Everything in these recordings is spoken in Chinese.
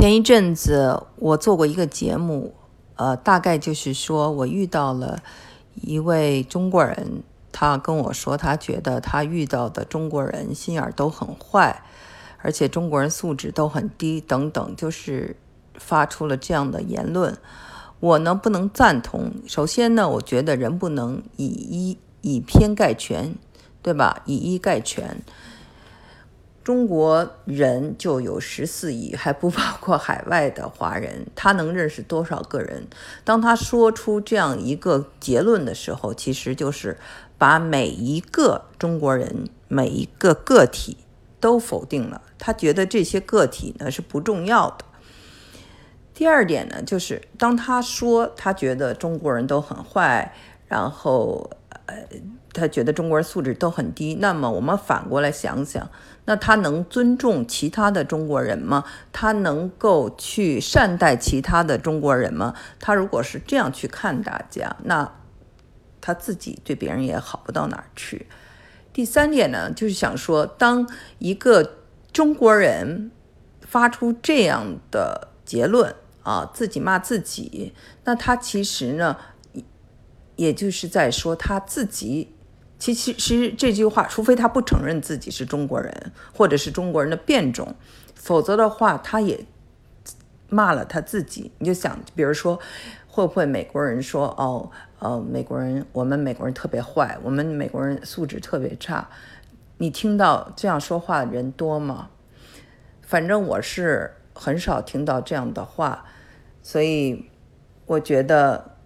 前一阵子我做过一个节目，呃，大概就是说我遇到了一位中国人，他跟我说，他觉得他遇到的中国人心眼都很坏，而且中国人素质都很低，等等，就是发出了这样的言论。我呢不能赞同。首先呢，我觉得人不能以一以偏概全，对吧？以一概全。中国人就有十四亿，还不包括海外的华人，他能认识多少个人？当他说出这样一个结论的时候，其实就是把每一个中国人、每一个个体都否定了。他觉得这些个体呢是不重要的。第二点呢，就是当他说他觉得中国人都很坏，然后呃。他觉得中国人素质都很低，那么我们反过来想想，那他能尊重其他的中国人吗？他能够去善待其他的中国人吗？他如果是这样去看大家，那他自己对别人也好不到哪儿去。第三点呢，就是想说，当一个中国人发出这样的结论啊，自己骂自己，那他其实呢，也就是在说他自己。其其实这句话，除非他不承认自己是中国人，或者是中国人的变种，否则的话，他也骂了他自己。你就想，比如说，会不会美国人说，哦，呃，美国人，我们美国人特别坏，我们美国人素质特别差。你听到这样说话的人多吗？反正我是很少听到这样的话，所以我觉得。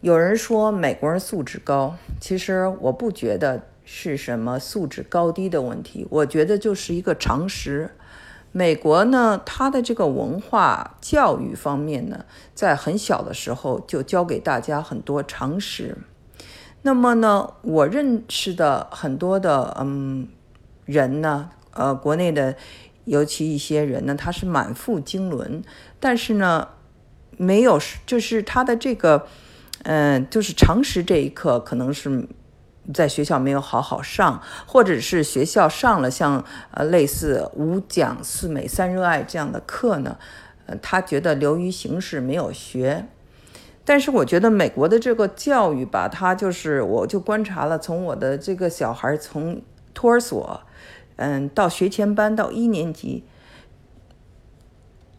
有人说美国人素质高，其实我不觉得是什么素质高低的问题，我觉得就是一个常识。美国呢，它的这个文化教育方面呢，在很小的时候就教给大家很多常识。那么呢，我认识的很多的嗯人呢，呃，国内的尤其一些人呢，他是满腹经纶，但是呢，没有就是他的这个。嗯，就是常识这一课，可能是在学校没有好好上，或者是学校上了像呃类似五讲四美三热爱这样的课呢，呃，他觉得流于形式没有学。但是我觉得美国的这个教育吧，他就是我就观察了，从我的这个小孩从托儿所，嗯，到学前班到一年级，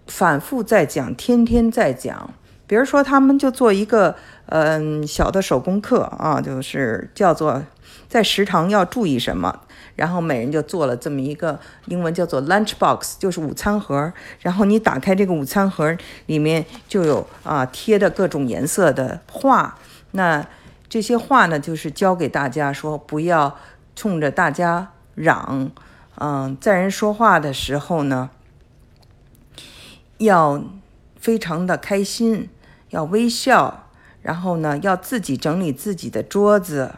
反复在讲，天天在讲。比如说，他们就做一个嗯小的手工课啊，就是叫做在食堂要注意什么。然后每人就做了这么一个英文叫做 lunch box，就是午餐盒。然后你打开这个午餐盒，里面就有啊贴的各种颜色的画。那这些画呢，就是教给大家说不要冲着大家嚷，嗯，在人说话的时候呢，要非常的开心。要微笑，然后呢，要自己整理自己的桌子，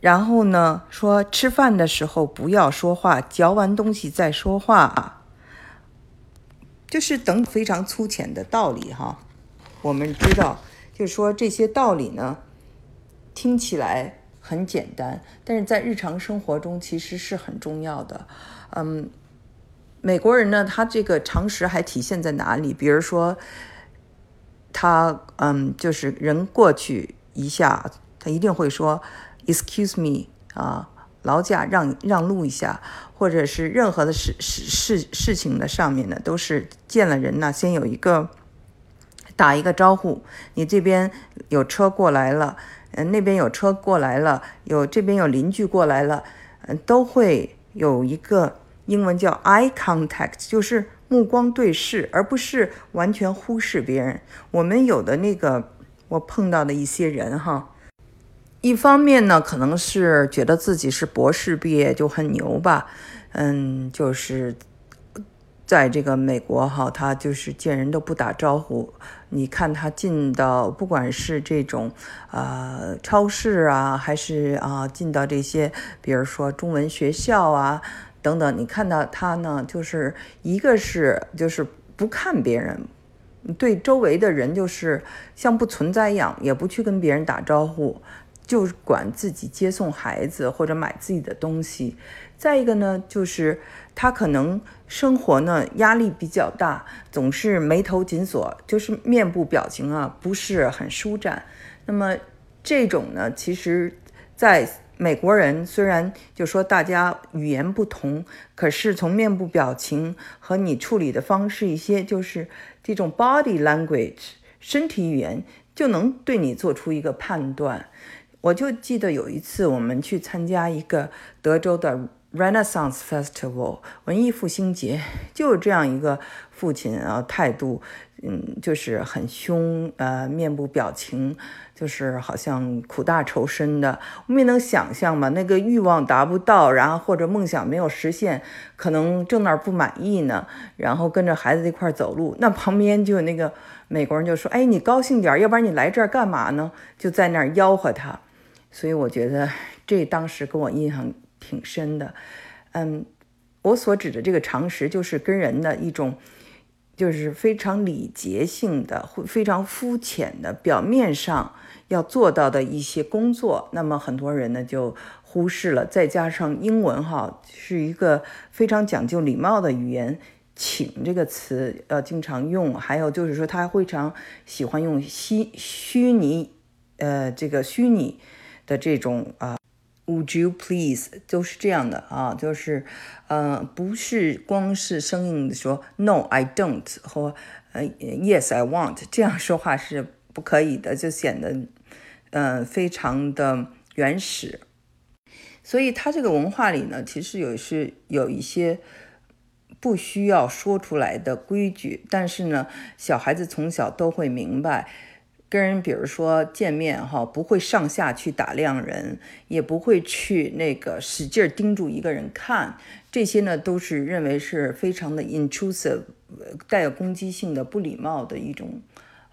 然后呢，说吃饭的时候不要说话，嚼完东西再说话，就是等非常粗浅的道理哈。我们知道，就是说这些道理呢，听起来很简单，但是在日常生活中其实是很重要的。嗯，美国人呢，他这个常识还体现在哪里？比如说。他嗯，就是人过去一下，他一定会说 “excuse me” 啊，劳驾让让路一下，或者是任何的事事事事情的上面呢，都是见了人呢，先有一个打一个招呼。你这边有车过来了，嗯，那边有车过来了，有这边有邻居过来了，嗯，都会有一个英文叫 eye contact，就是。目光对视，而不是完全忽视别人。我们有的那个，我碰到的一些人哈，一方面呢，可能是觉得自己是博士毕业就很牛吧，嗯，就是在这个美国哈，他就是见人都不打招呼。你看他进到不管是这种啊超市啊，还是啊进到这些，比如说中文学校啊。等等，你看到他呢，就是一个是就是不看别人，对周围的人就是像不存在一样，也不去跟别人打招呼，就管自己接送孩子或者买自己的东西。再一个呢，就是他可能生活呢压力比较大，总是眉头紧锁，就是面部表情啊不是很舒展。那么这种呢，其实在美国人虽然就说大家语言不同，可是从面部表情和你处理的方式，一些就是这种 body language 身体语言，就能对你做出一个判断。我就记得有一次我们去参加一个德州的 Renaissance Festival 文艺复兴节，就是这样一个父亲啊，态度嗯就是很凶，呃面部表情就是好像苦大仇深的。我们也能想象嘛，那个欲望达不到，然后或者梦想没有实现，可能正那儿不满意呢，然后跟着孩子一块走路，那旁边就有那个美国人就说：“哎，你高兴点，要不然你来这儿干嘛呢？”就在那儿吆喝他。所以我觉得这当时给我印象挺深的，嗯，我所指的这个常识就是跟人的一种，就是非常礼节性的、会非常肤浅的表面上要做到的一些工作，那么很多人呢就忽视了。再加上英文哈是一个非常讲究礼貌的语言，请这个词要经常用，还有就是说他非常喜欢用虚虚拟，呃，这个虚拟。的这种啊，Would you please 都是这样的啊，就是，呃，不是光是生硬的说 No I don't 或呃 Yes I want 这样说话是不可以的，就显得嗯非常的原始。所以他这个文化里呢，其实有是有一些不需要说出来的规矩，但是呢，小孩子从小都会明白。跟人，比如说见面哈，不会上下去打量人，也不会去那个使劲盯住一个人看，这些呢都是认为是非常的 intrusive，带有攻击性的、不礼貌的一种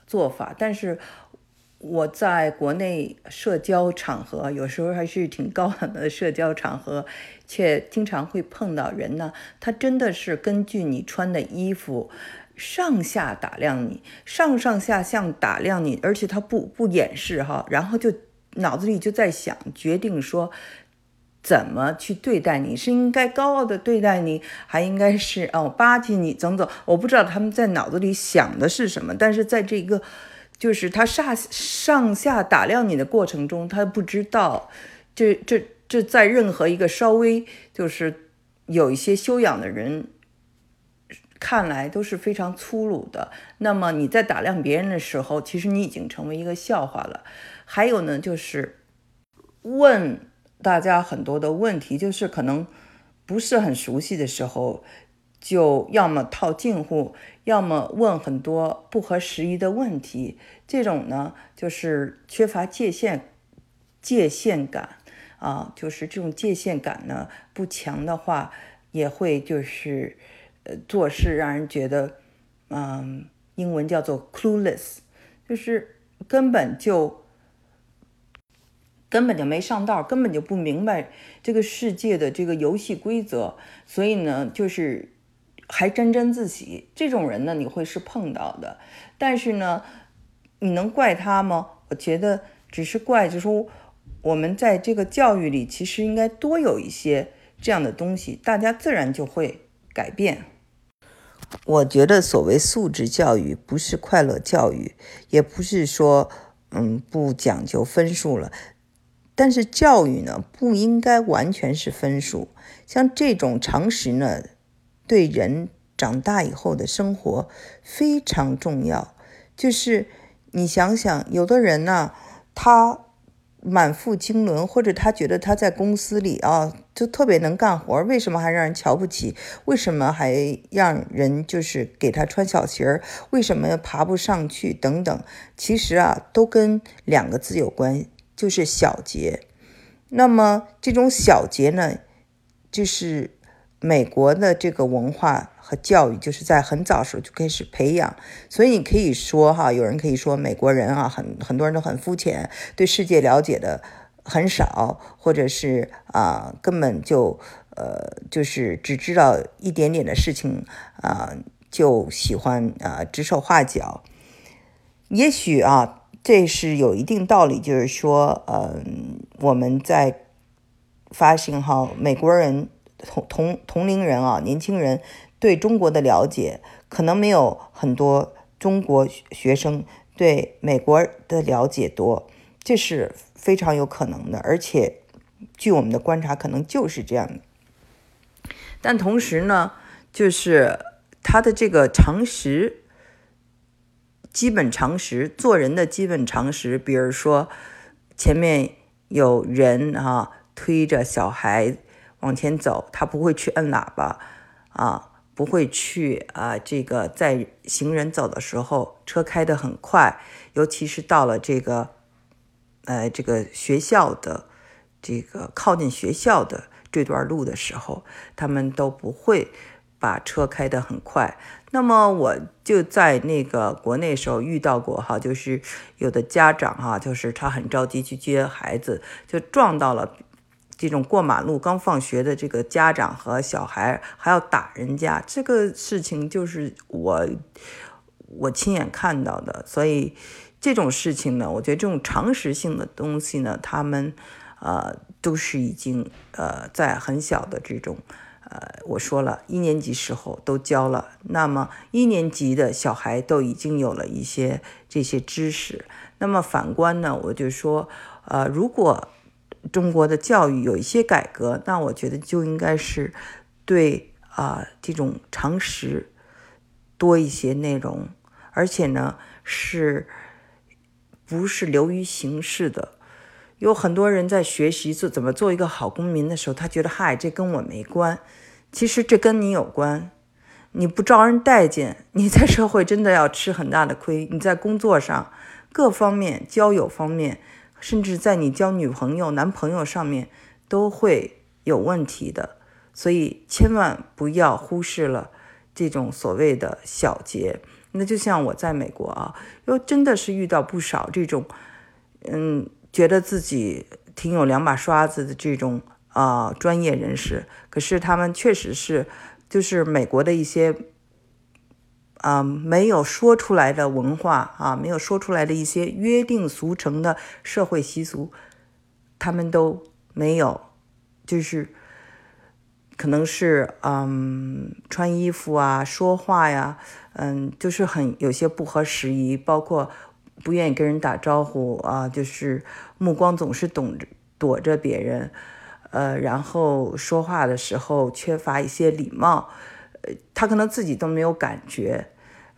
做法。但是我在国内社交场合，有时候还是挺高冷的社交场合，却经常会碰到人呢，他真的是根据你穿的衣服。上下打量你，上上下下打量你，而且他不不掩饰哈，然后就脑子里就在想，决定说怎么去对待你，是应该高傲的对待你，还应该是哦巴结你，等等，我不知道他们在脑子里想的是什么，但是在这个就是他上上下打量你的过程中，他不知道这这这在任何一个稍微就是有一些修养的人。看来都是非常粗鲁的。那么你在打量别人的时候，其实你已经成为一个笑话了。还有呢，就是问大家很多的问题，就是可能不是很熟悉的时候，就要么套近乎，要么问很多不合时宜的问题。这种呢，就是缺乏界限、界限感啊。就是这种界限感呢不强的话，也会就是。做事让人觉得，嗯，英文叫做 clueless，就是根本就根本就没上道，根本就不明白这个世界的这个游戏规则，所以呢，就是还沾沾自喜。这种人呢，你会是碰到的，但是呢，你能怪他吗？我觉得只是怪，就是说我们在这个教育里，其实应该多有一些这样的东西，大家自然就会改变。我觉得所谓素质教育不是快乐教育，也不是说嗯不讲究分数了。但是教育呢不应该完全是分数，像这种常识呢，对人长大以后的生活非常重要。就是你想想，有的人呢，他。满腹经纶，或者他觉得他在公司里啊，就特别能干活，为什么还让人瞧不起？为什么还让人就是给他穿小鞋？为什么爬不上去？等等，其实啊，都跟两个字有关，就是小节。那么这种小节呢，就是美国的这个文化。和教育就是在很早时候就开始培养，所以你可以说哈，有人可以说美国人啊，很很多人都很肤浅，对世界了解的很少，或者是啊，根本就呃，就是只知道一点点的事情啊，就喜欢啊指手画脚。也许啊，这是有一定道理，就是说，嗯，我们在发现哈，美国人同同同龄人啊，年轻人对中国的了解，可能没有很多中国学生对美国的了解多，这是非常有可能的，而且据我们的观察，可能就是这样的。但同时呢，就是他的这个常识。基本常识，做人的基本常识，比如说前面有人啊推着小孩往前走，他不会去摁喇叭啊，不会去啊这个在行人走的时候车开得很快，尤其是到了这个呃这个学校的这个靠近学校的这段路的时候，他们都不会把车开得很快。那么我就在那个国内时候遇到过哈，就是有的家长哈，就是他很着急去接孩子，就撞到了这种过马路刚放学的这个家长和小孩，还要打人家，这个事情就是我我亲眼看到的。所以这种事情呢，我觉得这种常识性的东西呢，他们呃都是已经呃在很小的这种。呃，我说了一年级时候都教了，那么一年级的小孩都已经有了一些这些知识。那么反观呢，我就说，呃，如果中国的教育有一些改革，那我觉得就应该是对啊这种常识多一些内容，而且呢是不是流于形式的？有很多人在学习做怎么做一个好公民的时候，他觉得嗨，这跟我没关。其实这跟你有关，你不招人待见，你在社会真的要吃很大的亏。你在工作上各方面、交友方面，甚至在你交女朋友、男朋友上面都会有问题的。所以千万不要忽视了这种所谓的小节。那就像我在美国啊，又真的是遇到不少这种，嗯，觉得自己挺有两把刷子的这种。啊，专业人士，可是他们确实是，就是美国的一些，啊，没有说出来的文化啊，没有说出来的一些约定俗成的社会习俗，他们都没有，就是可能是嗯，穿衣服啊，说话呀，嗯，就是很有些不合时宜，包括不愿意跟人打招呼啊，就是目光总是躲着躲着别人。呃，然后说话的时候缺乏一些礼貌，他可能自己都没有感觉，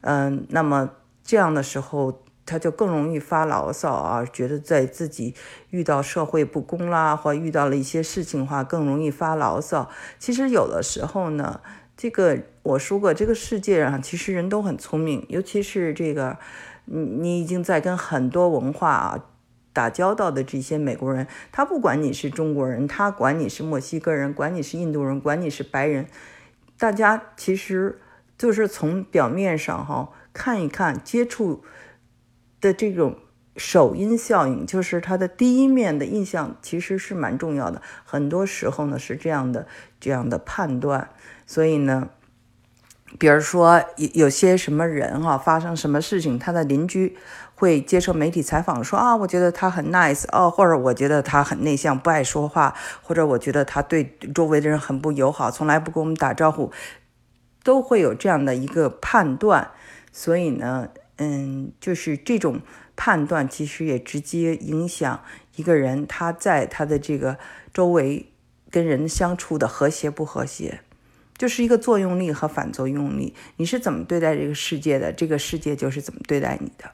嗯，那么这样的时候，他就更容易发牢骚啊，觉得在自己遇到社会不公啦，或遇到了一些事情的话，更容易发牢骚。其实有的时候呢，这个我说过，这个世界上其实人都很聪明，尤其是这个，你你已经在跟很多文化啊。打交道的这些美国人，他不管你是中国人，他管你是墨西哥人，管你是印度人，管你是白人，大家其实就是从表面上哈看一看，接触的这种首因效应，就是他的第一面的印象，其实是蛮重要的。很多时候呢是这样的，这样的判断。所以呢，比如说有有些什么人哈，发生什么事情，他的邻居。会接受媒体采访，说啊，我觉得他很 nice 哦，或者我觉得他很内向，不爱说话，或者我觉得他对周围的人很不友好，从来不跟我们打招呼，都会有这样的一个判断。所以呢，嗯，就是这种判断其实也直接影响一个人他在他的这个周围跟人相处的和谐不和谐，就是一个作用力和反作用力。你是怎么对待这个世界的，这个世界就是怎么对待你的。